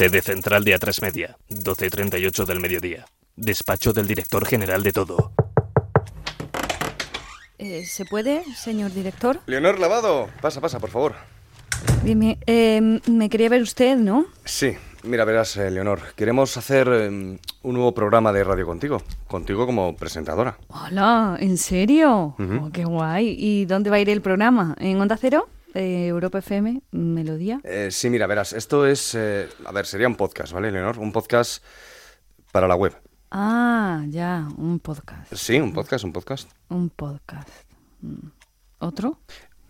Sede central de A3 Media, 12.38 del mediodía. Despacho del director general de todo. Eh, ¿Se puede, señor director? Leonor Lavado, pasa, pasa, por favor. Dime, eh, me quería ver usted, ¿no? Sí, mira, verás, eh, Leonor, queremos hacer eh, un nuevo programa de radio contigo, contigo como presentadora. Hola, ¿en serio? Oh, qué guay. ¿Y dónde va a ir el programa? ¿En Onda Cero? Eh, ¿Europa FM? ¿Melodía? Eh, sí, mira, verás, esto es, eh, a ver, sería un podcast, ¿vale, Leonor? Un podcast para la web. Ah, ya, un podcast. Sí, un podcast, un podcast. Un podcast. Mm. ¿Otro?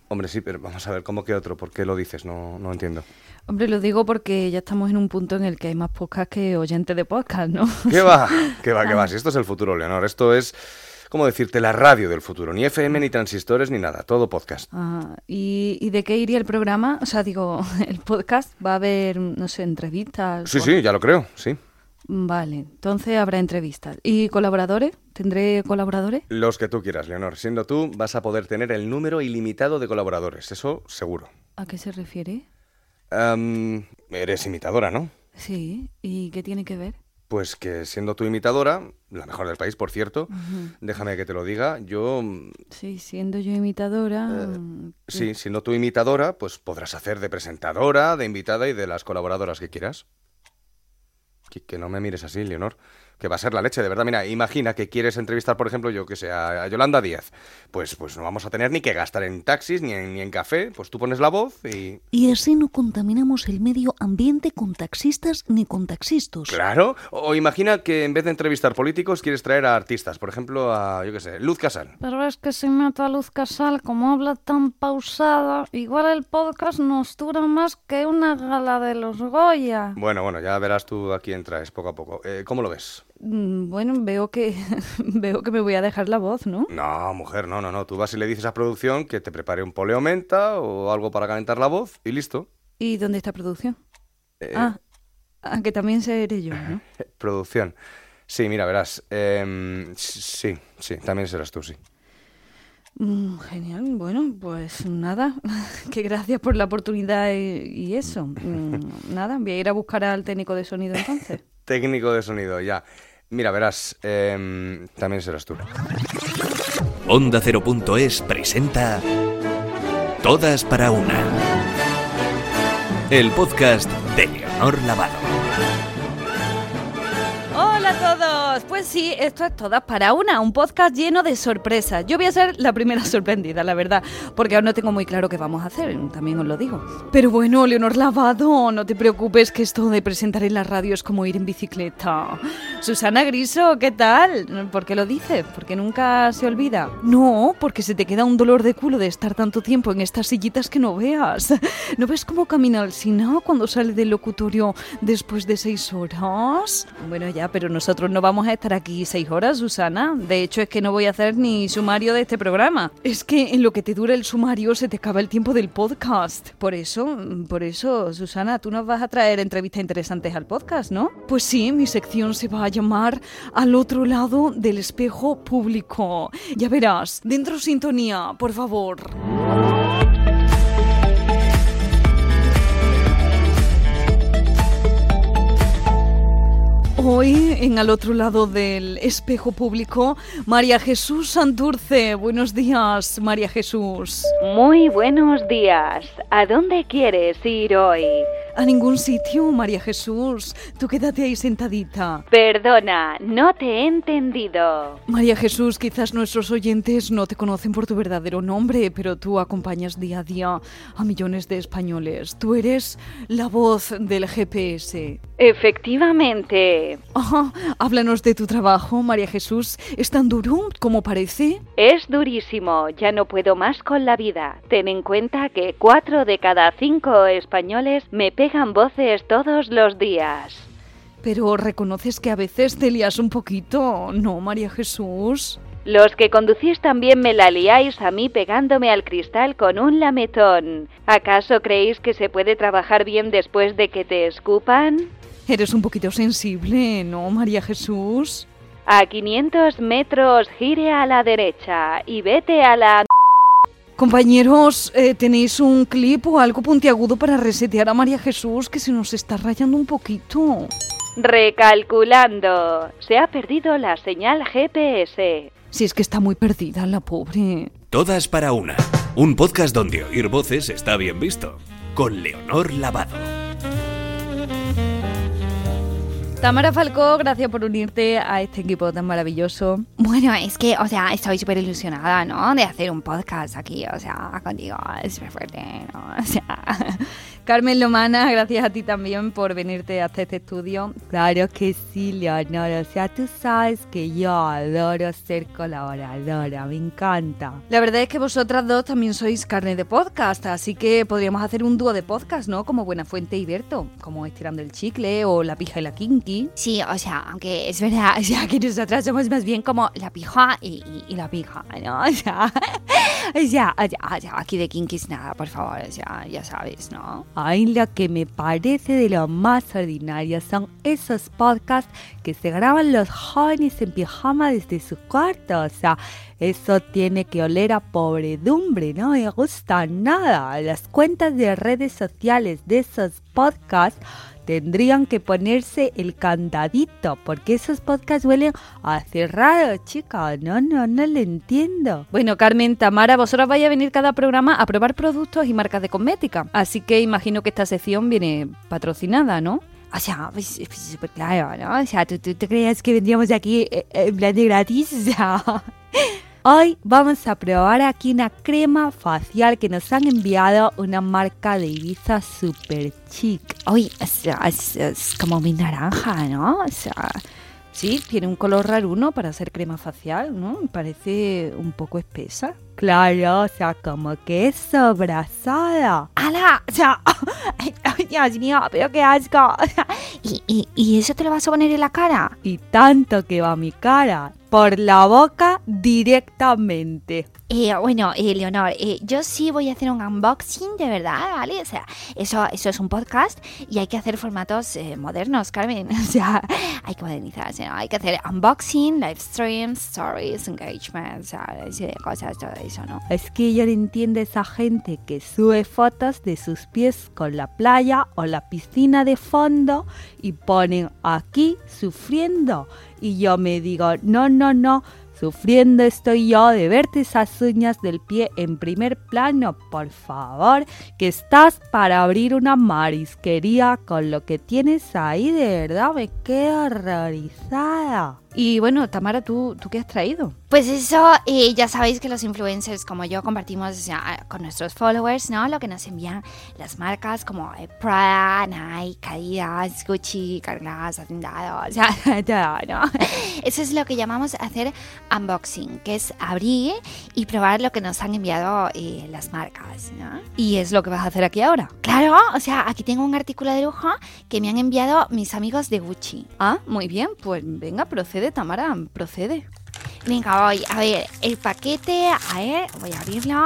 Hombre, sí, pero vamos a ver, ¿cómo que otro? ¿Por qué lo dices? No, no entiendo. Hombre, lo digo porque ya estamos en un punto en el que hay más podcast que oyentes de podcast, ¿no? ¿Qué va? ¿Qué va? ¿Qué va? Si esto es el futuro, Leonor, esto es, ¿cómo decirte? La radio del futuro. Ni FM, ni transistores, ni nada, todo podcast. Ah, ¿y, y de qué iría el programa? O sea, digo, el podcast va a haber, no sé, entrevistas. Sí, o- sí, ya lo creo, sí. Vale, entonces habrá entrevistas. ¿Y colaboradores? ¿Tendré colaboradores? Los que tú quieras, Leonor. Siendo tú, vas a poder tener el número ilimitado de colaboradores, eso seguro. ¿A qué se refiere? Eres imitadora, ¿no? Sí, ¿y qué tiene que ver? Pues que siendo tu imitadora, la mejor del país, por cierto, déjame que te lo diga, yo, mm, Sí, siendo yo imitadora... Eh, mm, sí, siendo tu imitadora, pues podrás hacer de presentadora, de invitada y de las colaboradoras que quieras. Que, que no me mires así, Leonor. Que va a ser la leche, de verdad. Mira, imagina que quieres entrevistar, por ejemplo, yo que sé, a Yolanda Díaz. Pues, pues no vamos a tener ni que gastar en taxis ni en, ni en café. Pues tú pones la voz y, Y así no contaminamos el medio ambiente con taxistas ni con taxistas. Claro. O imagina que en vez de entrevistar políticos quieres traer a artistas. Por ejemplo, a, yo qué sé, Luz Casal. Pero es que si meto a Luz Casal, como habla tan pausada, igual el podcast nos dura más que una gala de los Goya. Bueno, bueno, ya verás tú a quién traes poco a poco. Eh, ¿Cómo lo ves? Mm, Bueno, veo que veo que me voy a dejar la voz, ¿no? No, mujer, no, no, no. Tú vas y le dices a producción que te prepare un poleo menta o algo para calentar la voz y listo. ¿Y dónde está producción? Eh, Ah, ah, que también seré yo, ¿no? Producción. Sí, mira, verás. em, sí, sí, también serás tú, sí. Mm, genial, bueno, pues nada, que gracias por la oportunidad y, y eso. Mm, nada, voy a ir a buscar al técnico de sonido entonces. Técnico de sonido, ya. Mira, verás. em, también serás tú. Onda presenta Todas para una. El podcast de Leonor Lavado. A todos, pues sí, esto es Todas para una, un podcast lleno de sorpresas. Yo voy a ser la primera sorprendida, la verdad, porque aún no tengo muy claro qué vamos a hacer, también os lo digo. Pero bueno, Leonor Lavado, no te preocupes que esto de presentar en la radio es como ir en bicicleta. Susana Griso, ¿qué tal? ¿Por qué lo dices? ¿Porque nunca se olvida? No, porque se te queda un dolor de culo de estar tanto tiempo en estas sillitas que no veas. ¿No ves cómo camina el Sina cuando sale del locutorio después de seis horas? Bueno, ya, pero nosotros no vamos a estar aquí seis horas, Susana. De hecho, es que no voy a hacer ni sumario de este programa. Es que en lo que te dura el sumario se te acaba el tiempo del podcast. Por eso, por eso, Susana, tú nos vas a traer entrevistas interesantes al podcast, ¿no? Pues sí, mi sección se va a llamar Al otro lado del espejo público. Ya verás, dentro sintonía, por favor. Hoy, en al otro lado del espejo público, María Jesús Santurce. Buenos días, María Jesús. Muy buenos días. ¿A dónde quieres ir hoy? A ningún sitio, María Jesús. Tú quédate ahí sentadita. Perdona, no te he entendido. María Jesús, quizás nuestros oyentes no te conocen por tu verdadero nombre, pero tú acompañas día a día a millones de españoles. Tú eres la voz del GPS. Efectivamente. Ajá, háblanos de tu trabajo, María Jesús. ¿Es tan duro como parece? Es durísimo, ya no puedo más con la vida. Ten en cuenta que cuatro de cada cinco españoles me pegan voces todos los días. Pero reconoces que a veces te lías un poquito, ¿no, María Jesús? Los que conducís también me la liáis a mí pegándome al cristal con un lametón. ¿Acaso creéis que se puede trabajar bien después de que te escupan? Eres un poquito sensible, ¿no, María Jesús? A 500 metros gire a la derecha y vete a la... Compañeros, eh, ¿tenéis un clip o algo puntiagudo para resetear a María Jesús que se nos está rayando un poquito? Recalculando. Se ha perdido la señal GPS. Si es que está muy perdida la pobre. Todas para una. Un podcast donde oír voces está bien visto. Con Leonor Lavado. Tamara Falcó, gracias por unirte a este equipo tan maravilloso. Bueno, es que, o sea, estoy súper ilusionada, ¿no? De hacer un podcast aquí, o sea, contigo. Es súper fuerte, ¿no? O sea, Carmen Lomana, gracias a ti también por venirte hasta este estudio. Claro que sí, Leonor. O sea, tú sabes que yo adoro ser colaboradora. Me encanta. La verdad es que vosotras dos también sois carne de podcast, así que podríamos hacer un dúo de podcast, ¿no? Como Buenafuente y Berto, como Estirando el Chicle o La Pija y la Kinky. sí, o sea, aunque es verdad, o sea, que nosotras somos más bien como la pija y, y- y la pija, ¿no? O sea, o sea, o sea, o sea, aquí de kinkis nada, por favor, o sea, ya sabes, ¿no? Ay, lo que me parece de lo más ordinario son esos podcasts que se graban los jóvenes en pijama desde su cuarto. O sea, eso tiene que oler a pobredumbre, no me gusta nada. Las cuentas de redes sociales de esos podcasts tendrían que ponerse el candadito, porque esos podcasts huelen a cerrado, chica. No, no, no lo entiendo. Bueno, Carmen, Tamara, vosotras vais a venir cada programa a probar productos y marcas de cosmética. Así que imagino que esta sección viene patrocinada, ¿no? O sea, pues, pues, súper claro, ¿no? O sea, ¿tú, tú, tú creías que vendríamos aquí eh, en plan de gratis? O sea, Hoy vamos a probar aquí una crema facial que nos han enviado una marca de Ibiza super chic. o sea, es, es como mi naranja, ¿no? O sea, Sí, tiene un color raruno para hacer crema facial, ¿no? Parece un poco espesa. Claro, o sea, como que es sobrasada. ¡Hala! O sea, ay, ay, Dios mío, pero qué asco. ¿y, y, ¿Y eso te lo vas a poner en la cara? Y tanto que va mi cara. Por la boca directamente. Eh, bueno, eh, Leonor, eh, yo sí voy a hacer un unboxing de verdad, ¿vale? O sea, eso, eso es un podcast y hay que hacer formatos eh, modernos, Carmen. O sea, hay que modernizarse, ¿no? Hay que hacer unboxing, live streams, stories, engagement, o sea, cosas, todo eso, ¿no? Es que yo no entiendo a esa gente que sube fotos de sus pies con la playa o la piscina de fondo y ponen aquí sufriendo. Y yo me digo, no, no, no, sufriendo estoy yo de verte esas uñas del pie en primer plano, por favor, que estás para abrir una marisquería con lo que tienes ahí, de verdad me quedo horrorizada. Y bueno, Tamara, ¿tú, tú qué has traído? Pues eso, eh, ya sabéis que los influencers como yo compartimos o sea, con nuestros followers, ¿no? Lo que nos envían las marcas como eh, Prada, Nike, Adidas, Gucci, Carglass, Hacendado, o sea, todo, ¿no? Eso es lo que llamamos hacer unboxing, que es abrir y probar lo que nos han enviado eh, las marcas, ¿no? Y es lo que vas a hacer aquí ahora. Claro, o sea, aquí tengo un artículo de lujo que me han enviado mis amigos de Gucci. Ah, muy bien, pues venga, procede, Tamara, procede. Venga, voy a ver el paquete. A ver, voy a abrirlo.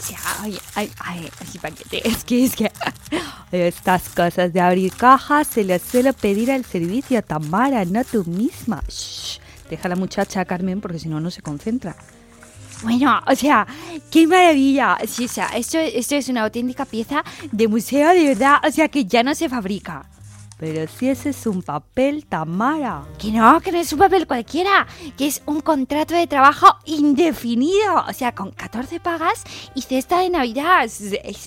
Sea, ay, ay, ay, ese paquete. Es que, es que. Estas cosas de abrir cajas se las suelo pedir al servicio Tamara, no tú misma. Shh, deja a la muchacha, Carmen, porque si no, no se concentra. Bueno, o sea, qué maravilla. Sí, o sea, esto, esto es una auténtica pieza de museo de verdad. O sea, que ya no se fabrica. Pero si ese es un papel, Tamara. Que no, que no es un papel cualquiera, que es un contrato de trabajo indefinido, o sea, con 14 pagas y cesta de Navidad. Es,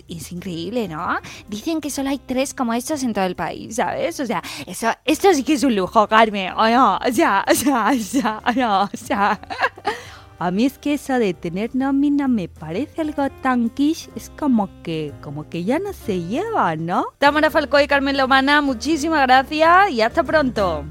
es- increíble, ¿no? Dicen que solo hay tres como estos en todo el país, ¿sabes? O sea, eso, esto sí que es un lujo, Carmen, ¿o no? O sea, o sea, o sea, no, o sea... A mí es que eso de tener nómina me parece algo tan quiche, es como que, como que ya no se lleva, ¿no? Tamara Falcó y Carmen Lomana, muchísimas gracias y hasta pronto.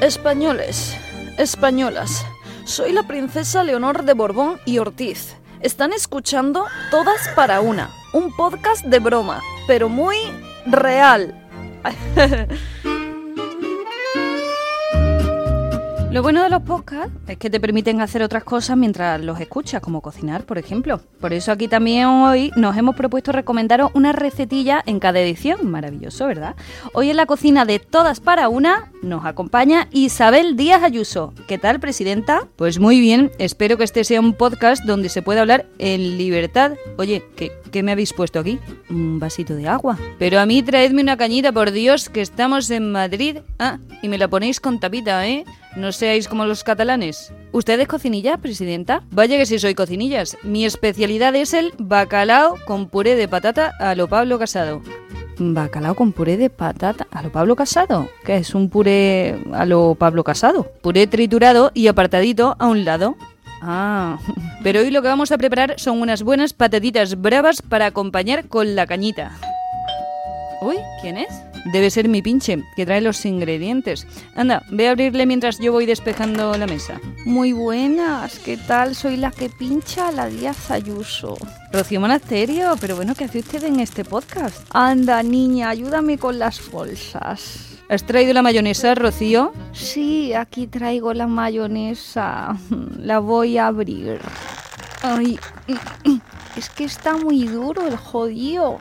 Españoles, españolas, soy la princesa Leonor de Borbón y Ortiz. Están escuchando Todas para una, un podcast de broma, pero muy real. Lo bueno de los podcasts es que te permiten hacer otras cosas mientras los escuchas, como cocinar, por ejemplo. Por eso aquí también hoy nos hemos propuesto recomendaros una recetilla en cada edición. Maravilloso, ¿verdad? Hoy en la cocina de Todas para Una nos acompaña Isabel Díaz Ayuso. ¿Qué tal, presidenta? Pues muy bien, espero que este sea un podcast donde se pueda hablar en libertad. Oye, ¿qué, qué me habéis puesto aquí? Un vasito de agua. Pero a mí traedme una cañita, por Dios, que estamos en Madrid. Ah, y me la ponéis con tapita, ¿eh? No seáis como los catalanes. ¿Usted es cocinilla, presidenta? Vaya que sí soy cocinillas. Mi especialidad es el bacalao con puré de patata a lo Pablo Casado. ¿Bacalao con puré de patata a lo Pablo Casado? ¿Qué es un puré a lo Pablo Casado? Puré triturado y apartadito a un lado. Ah, pero hoy lo que vamos a preparar son unas buenas patatitas bravas para acompañar con la cañita. Uy, ¿quién es? Debe ser mi pinche, que trae los ingredientes. Anda, ve a abrirle mientras yo voy despejando la mesa. Muy buenas, ¿qué tal? Soy la que pincha la Díaz Ayuso. Rocío Monasterio, pero bueno, ¿qué hace usted en este podcast? Anda, niña, ayúdame con las bolsas. ¿Has traído la mayonesa, Rocío? Sí, aquí traigo la mayonesa. La voy a abrir. Ay, es que está muy duro el jodido.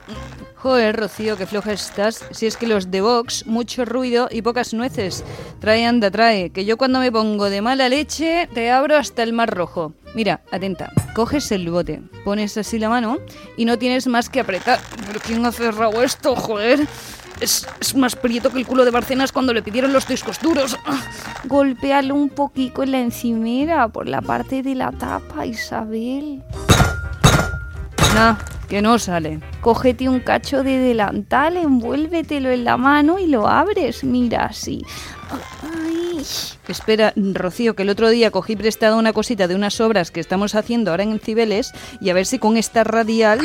Joder, Rocío, qué floja estás. Si es que los de Vox, mucho ruido y pocas nueces. Trae, anda, trae. Que yo cuando me pongo de mala leche, te abro hasta el mar rojo. Mira, atenta. Coges el bote, pones así la mano y no tienes más que apretar. ¿Pero quién ha cerrado esto, joder? Es, es más prieto que el culo de Barcenas cuando le pidieron los discos duros. Golpéalo un poquito en la encimera por la parte de la tapa, Isabel. Nah, que no sale. Cógete un cacho de delantal, envuélvetelo en la mano y lo abres. Mira así. Ay. Espera, Rocío, que el otro día cogí prestado una cosita de unas obras que estamos haciendo ahora en Cibeles y a ver si con esta radial...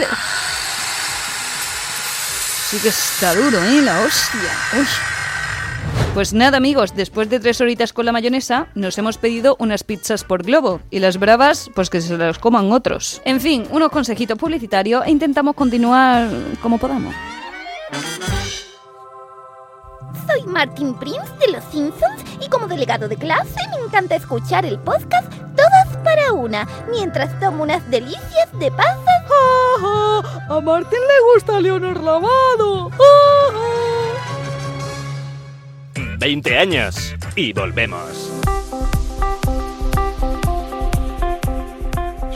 Sí que está duro, ¿eh? La hostia. Uy. Pues nada amigos, después de tres horitas con la mayonesa, nos hemos pedido unas pizzas por globo y las bravas, pues que se las coman otros. En fin, unos consejitos publicitarios e intentamos continuar como podamos. Soy Martin Prince de Los Simpsons y como delegado de clase me encanta escuchar el podcast Todas para una mientras tomo unas delicias de pasas. A Martín le gusta Leonor Lavado. 20 años y volvemos.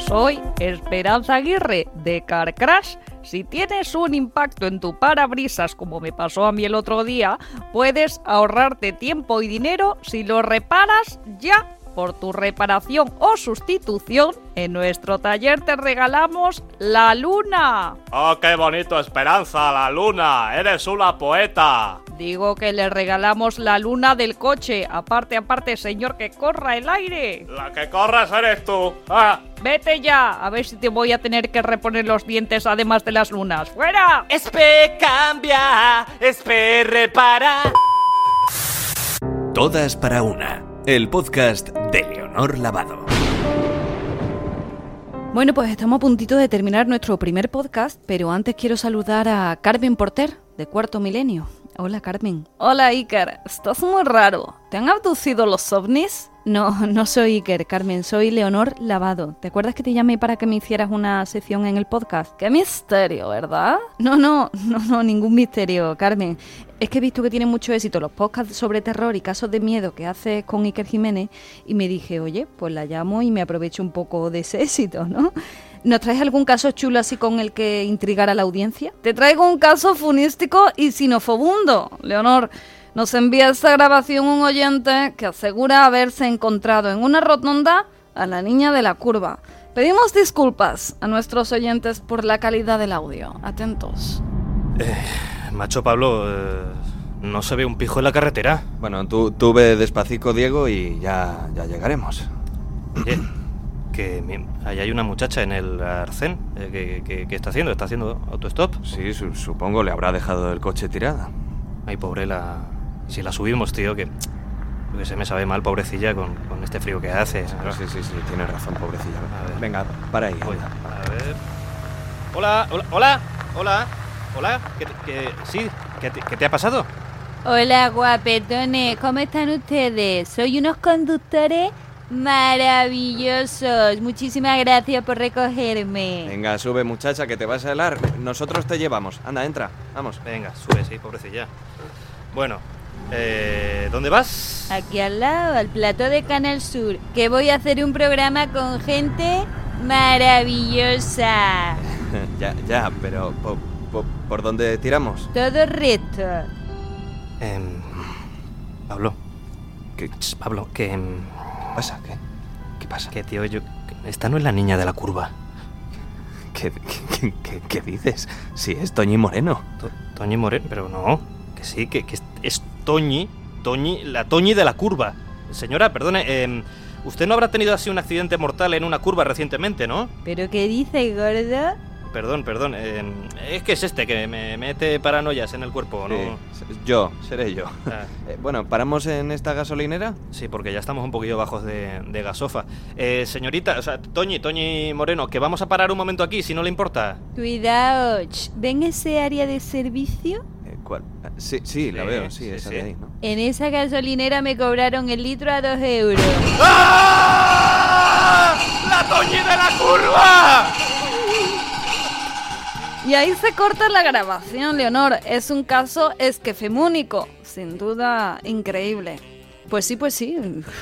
Soy Esperanza Aguirre de Car Crash. Si tienes un impacto en tu parabrisas como me pasó a mí el otro día, puedes ahorrarte tiempo y dinero si lo reparas ya. Por tu reparación o sustitución, en nuestro taller te regalamos la luna. ¡Oh, qué bonito, Esperanza, la luna! ¡Eres una poeta! Digo que le regalamos la luna del coche. Aparte, aparte, señor, que corra el aire. La que corres eres tú. ¡Ah! Vete ya, a ver si te voy a tener que reponer los dientes además de las lunas. ¡Fuera! Espe cambia, espe repara. Todas para una. El podcast de Leonor Lavado. Bueno, pues estamos a puntito de terminar nuestro primer podcast, pero antes quiero saludar a Carmen Porter, de Cuarto Milenio. Hola, Carmen. Hola, Iker. Estás muy raro. ¿Te han abducido los ovnis? No, no soy Iker, Carmen. Soy Leonor Lavado. ¿Te acuerdas que te llamé para que me hicieras una sección en el podcast? ¡Qué misterio, ¿verdad? No, no, no, no, ningún misterio, Carmen. Es que he visto que tienen mucho éxito los podcasts sobre terror y casos de miedo que haces con Iker Jiménez y me dije, oye, pues la llamo y me aprovecho un poco de ese éxito, ¿no? ¿Nos traes algún caso chulo así con el que intrigar a la audiencia? Te traigo un caso funístico y sinofobundo, Leonor. Nos envía esta grabación un oyente que asegura haberse encontrado en una rotonda a la niña de la curva. Pedimos disculpas a nuestros oyentes por la calidad del audio. Atentos. Macho Pablo, eh, no se ve un pijo en la carretera. Bueno, tú, tú ve despacito, Diego, y ya, ya llegaremos. Oye, que ahí hay una muchacha en el arcén. eh, que, que- que está haciendo? ¿Está haciendo autostop? Sí, su- supongo le habrá dejado el coche tirada. Ay, pobre la... Si la subimos, tío, que... Que se me sabe mal, pobrecilla, con, con este frío que hace. Ah, Sí, sí, sí, tienes razón, pobrecilla. A ver. Venga, para ahí. Voy, anda. a ver. Hola, hola, hola, hola, hola. ¿Qué, sí, ¿qué te, qué te ha pasado? Hola guapetones, ¿cómo están ustedes? Soy unos conductores maravillosos. Muchísimas gracias por recogerme. Venga, sube muchacha, que te vas a helar. Nosotros te llevamos. Anda, entra. Vamos. Venga, sube, sí, pobrecilla. Bueno, eh, ¿dónde vas? Aquí al lado, al plató de Canal Sur, que voy a hacer un programa con gente maravillosa. ya, ya, pero po- po- ¿por dónde tiramos? Todo recto. Em, Pablo. ¿Qué, Ch, Pablo, que... qué pasa? ¿Qué, qué pasa? que tío, yo... Esta no es la niña de la curva. ¿Qué, qué- qué- qué dices? Si es Toñi Moreno. To- Toñi Moreno, pero no. Que sí, que, que es, es Toñi, Toñi, la Toñi de la curva. Señora, perdone, em, usted no habrá tenido así un accidente mortal en una curva recientemente, ¿no? ¿Pero qué dice, gordo? Perdón, perdón. em, es que es este que me mete paranoias en el cuerpo, ¿no? Sí, yo, seré yo. Ah, Eh, bueno, ¿paramos en esta gasolinera? sí, porque ya estamos un poquillo bajos de, de gasofa. Eh, señorita, o sea, Toñi, Toñi Moreno, que vamos a parar un momento aquí, si no le importa. Cuidado, ch, ¿ven ese área de servicio? Eh, ¿Cuál? Ah, Sí, sí, la veo, sí, sí, esa sí. de ahí, ¿no? En esa gasolinera me cobraron el litro a dos euros. ¡La Toñi de la curva! Y ahí se corta la grabación, Leonor. Es un caso esquefemúnico. Sin duda, increíble. Pues sí, pues sí.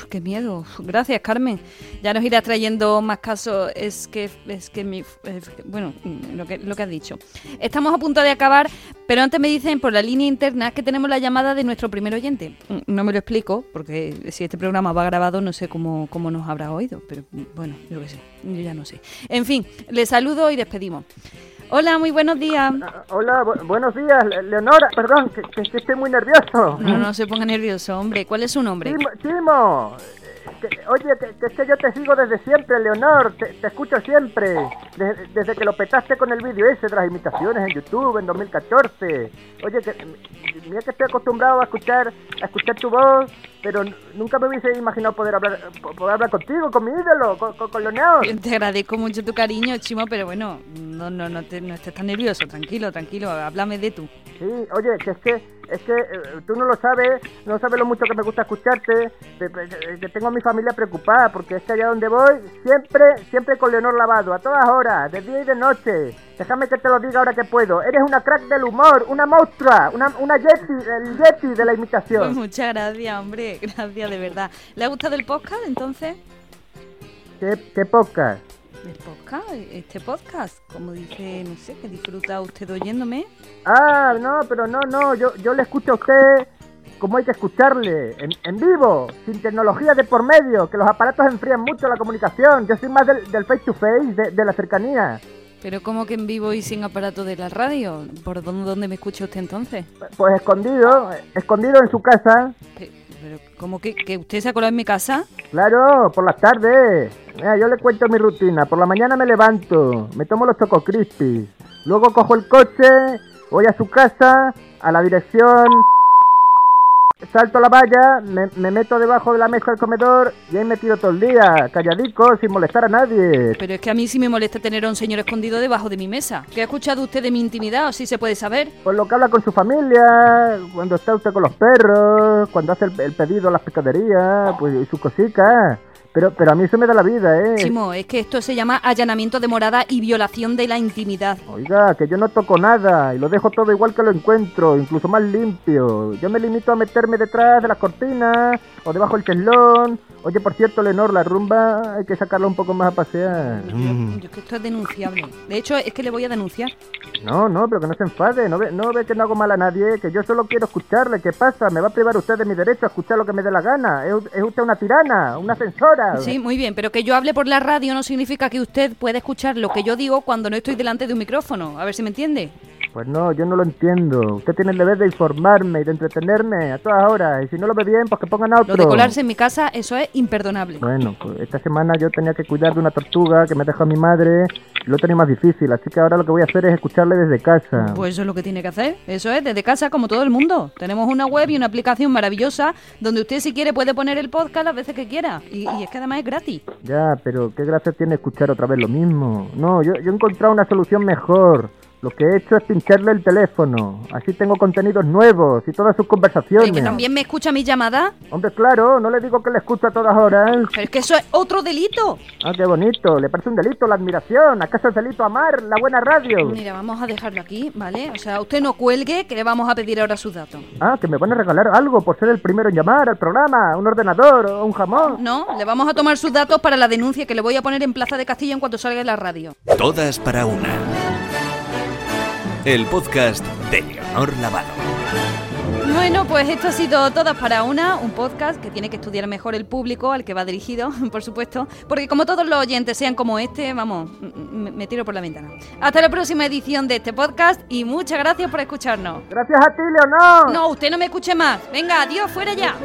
Qué miedo. Gracias, Carmen. Ya nos irás trayendo más casos. Es que, es que mi, eh, bueno, lo que, lo que has dicho. Estamos a punto de acabar, pero antes me dicen por la línea interna que tenemos la llamada de nuestro primer oyente. Mm, No me lo explico, porque si este programa va grabado no sé cómo, cómo nos habrá oído, pero mm, bueno, yo qué sé, yo ya no sé. En fin, les saludo y despedimos. Hola, muy buenos días. Hola, bu- buenos días, Le- Leonora. Perdón, que, estoy muy nervioso. No, no se ponga nervioso, hombre. ¿Cuál es su nombre? Chimo. Que- oye, que, que es que yo te sigo desde siempre, Leonor. Te, te escucho siempre. Desde, desde que lo petaste con el vídeo ese de las imitaciones en YouTube en 2014. Oye, que mira que estoy acostumbrado a escuchar a escuchar tu voz, pero nunca me hubiese imaginado poder hablar po- poder hablar contigo, con mi ídolo, con, con, con Leonor. Te agradezco mucho tu cariño, Chimo, pero bueno, no, no, no, te- no estés tan nervioso. Tranquilo, tranquilo. Háblame de tú. Sí, oye, que es que, es que eh, tú no lo sabes, no sabes lo mucho que me gusta escucharte, de- de- que tengo a mi familia preocupada, porque es que allá donde voy, siempre, siempre con Leonor lavado, a todas horas, de día y de noche. Déjame que te lo diga ahora que puedo. Eres una crack del humor, una monstrua, una, una yeti, el yeti de la Pues imitación. muchas gracias, hombre. Gracias, de verdad. ¿Le ha gustado el podcast, entonces? ¿Qué, qué podcast? ¿Este podcast? Como dice, no sé, que disfruta usted oyéndome. Ah, no, pero no, no, yo, yo le escucho a usted como hay que escucharle, en, en vivo, sin tecnología de por medio, que los aparatos enfrían mucho la comunicación. Yo soy más del, del face to face, de la cercanía. Pero como que en vivo y sin aparato de la radio. ¿Por dónde, dónde me escucha usted entonces? Pues escondido, escondido en su casa, Pero, ¿cómo que, que usted se ha colado en mi casa? claro, por las tardes. Mira, yo le cuento mi rutina. Por la mañana me levanto, me tomo los Choco luego cojo el coche, voy a su casa, a la dirección, salto a la valla, me, me meto debajo de la mesa del comedor y ahí me tiro todo el día, calladico, sin molestar a nadie. Pero es que a mí sí me molesta tener a un señor escondido debajo de mi mesa. ¿Qué ha escuchado usted de mi intimidad o si se puede saber? Por lo que habla con su familia, cuando está usted con los perros, cuando hace el, el pedido a las pescaderías, pues y sus cositas. Pero, pero a mí eso me da la vida, ¿eh? Chimo, es que esto se llama allanamiento de morada y violación de la intimidad. Oiga, que yo no toco nada y lo dejo todo igual que lo encuentro, incluso más limpio. Yo me limito a meterme detrás de las cortinas o debajo del teslón. Oye, por cierto, Lenor, la rumba hay que sacarla un poco más a pasear. Mm. Yo, yo es que esto es denunciable. De hecho, es que le voy a denunciar. No, no, pero que no se enfade, no ve, no ve que no hago mal a nadie, que yo solo quiero escucharle. ¿Qué pasa? ¿Me va a privar usted de mi derecho a escuchar lo que me dé la gana? ¿Es, es usted una tirana, una censora? Sí, muy bien, pero que yo hable por la radio no significa que usted pueda escuchar lo que yo digo cuando no estoy delante de un micrófono. A ver si me entiende. Pues no, yo no lo entiendo. Usted tiene el deber de informarme y de entretenerme a todas horas. Y si no lo ve bien, pues que pongan a otro. Lo de colarse en mi casa, eso es imperdonable. Bueno, pues esta semana yo tenía que cuidar de una tortuga que me dejó mi madre. Lo tenía más difícil, así que ahora lo que voy a hacer es escucharle desde casa. Pues eso es lo que tiene que hacer. Eso es, desde casa, como todo el mundo. Tenemos una web y una aplicación maravillosa donde usted, si quiere, puede poner el podcast las veces que quiera. Y, y es que además es gratis. Ya, pero qué gracia tiene escuchar otra vez lo mismo. No, yo, yo he encontrado una solución mejor. Lo que he hecho es pincharle el teléfono. Así tengo contenidos nuevos y todas sus ¿Y conversaciones. que también me escucha mi llamada? Hombre, claro, no le digo que le escucho a todas horas. Pero es que eso es otro delito. Ah, qué bonito. Le parece un delito la admiración. ¿Acaso es delito amar la buena radio? Mira, vamos a dejarlo aquí, ¿vale? O sea, usted no cuelgue, que le vamos a pedir ahora sus datos. Ah, que me van a regalar algo por ser el primero en llamar al programa. Un ordenador o un jamón. No, le vamos a tomar sus datos para la denuncia que le voy a poner en Plaza de Castilla en cuanto salga en la radio. Todas para una. El podcast de Leonor Lavado. Bueno, pues esto ha sido Todas para una, un podcast que tiene que estudiar mejor el público al que va dirigido, por supuesto, porque como todos los oyentes sean como este, vamos, me tiro por la ventana. Hasta la próxima edición de este podcast y muchas gracias por escucharnos. Gracias a ti, Leonor. No, usted no me escuche más. Venga, adiós, fuera ya.